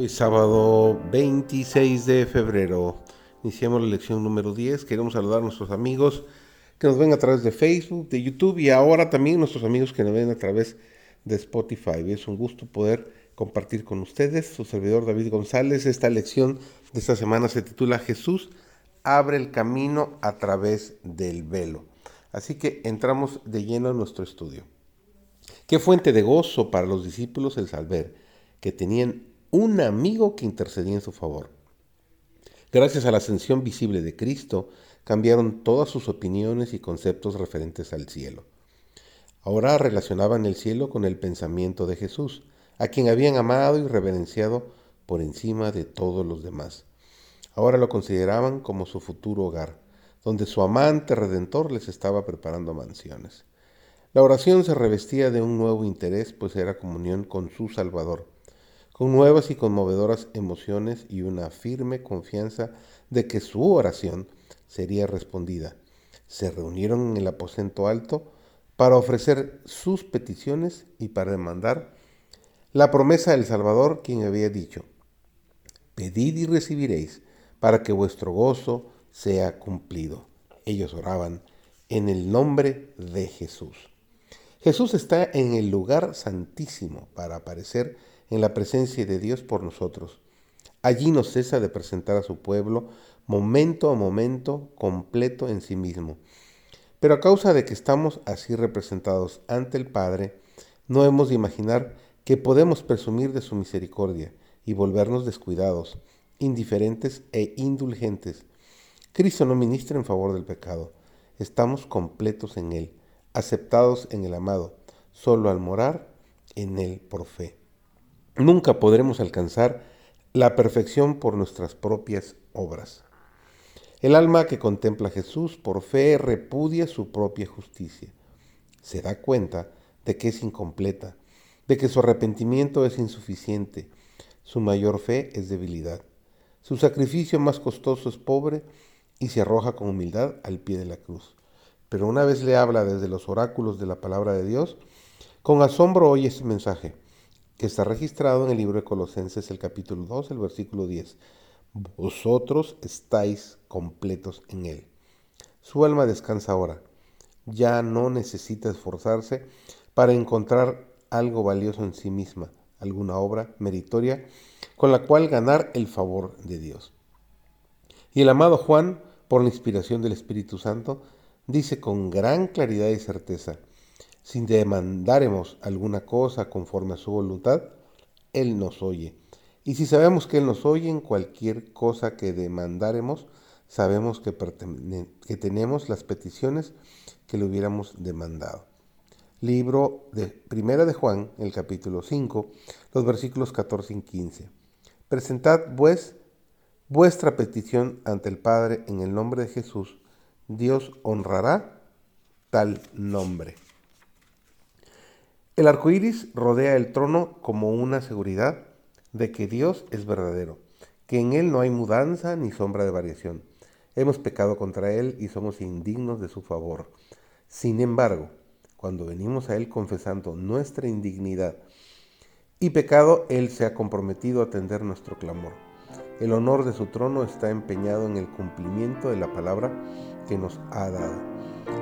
Hoy sábado 26 de febrero. Iniciamos la lección número 10. Queremos saludar a nuestros amigos que nos ven a través de Facebook, de YouTube y ahora también nuestros amigos que nos ven a través de Spotify. Es un gusto poder compartir con ustedes. Su servidor David González. Esta lección de esta semana se titula Jesús abre el camino a través del velo. Así que entramos de lleno en nuestro estudio. Qué fuente de gozo para los discípulos el saber que tenían un amigo que intercedía en su favor. Gracias a la ascensión visible de Cristo, cambiaron todas sus opiniones y conceptos referentes al cielo. Ahora relacionaban el cielo con el pensamiento de Jesús, a quien habían amado y reverenciado por encima de todos los demás. Ahora lo consideraban como su futuro hogar, donde su amante redentor les estaba preparando mansiones. La oración se revestía de un nuevo interés, pues era comunión con su Salvador con nuevas y conmovedoras emociones y una firme confianza de que su oración sería respondida. Se reunieron en el aposento alto para ofrecer sus peticiones y para demandar la promesa del Salvador, quien había dicho, Pedid y recibiréis, para que vuestro gozo sea cumplido. Ellos oraban en el nombre de Jesús. Jesús está en el lugar santísimo para aparecer en la presencia de Dios por nosotros. Allí no cesa de presentar a su pueblo momento a momento completo en sí mismo. Pero a causa de que estamos así representados ante el Padre, no hemos de imaginar que podemos presumir de su misericordia y volvernos descuidados, indiferentes e indulgentes. Cristo no ministra en favor del pecado. Estamos completos en Él, aceptados en el amado, solo al morar en Él por fe. Nunca podremos alcanzar la perfección por nuestras propias obras. El alma que contempla a Jesús por fe repudia su propia justicia. Se da cuenta de que es incompleta, de que su arrepentimiento es insuficiente, su mayor fe es debilidad. Su sacrificio más costoso es pobre y se arroja con humildad al pie de la cruz. Pero una vez le habla desde los oráculos de la palabra de Dios, con asombro oye ese mensaje que está registrado en el libro de Colosenses, el capítulo 2, el versículo 10. Vosotros estáis completos en Él. Su alma descansa ahora. Ya no necesita esforzarse para encontrar algo valioso en sí misma, alguna obra meritoria con la cual ganar el favor de Dios. Y el amado Juan, por la inspiración del Espíritu Santo, dice con gran claridad y certeza, sin demandáremos alguna cosa conforme a su voluntad, Él nos oye. Y si sabemos que Él nos oye en cualquier cosa que demandáremos, sabemos que, que tenemos las peticiones que le hubiéramos demandado. Libro de Primera de Juan, el capítulo 5, los versículos 14 y 15. Presentad pues vuestra petición ante el Padre en el nombre de Jesús. Dios honrará tal nombre. El arco iris rodea el trono como una seguridad de que Dios es verdadero, que en Él no hay mudanza ni sombra de variación. Hemos pecado contra Él y somos indignos de su favor. Sin embargo, cuando venimos a Él confesando nuestra indignidad y pecado, Él se ha comprometido a atender nuestro clamor. El honor de su trono está empeñado en el cumplimiento de la palabra que nos ha dado.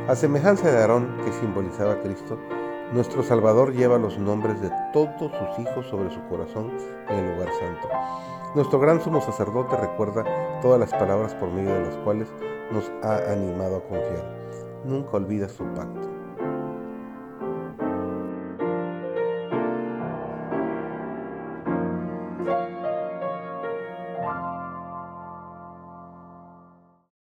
A semejanza de Aarón, que simbolizaba a Cristo, nuestro Salvador lleva los nombres de todos sus hijos sobre su corazón en el lugar santo. Nuestro gran sumo sacerdote recuerda todas las palabras por medio de las cuales nos ha animado a confiar. Nunca olvida su pacto.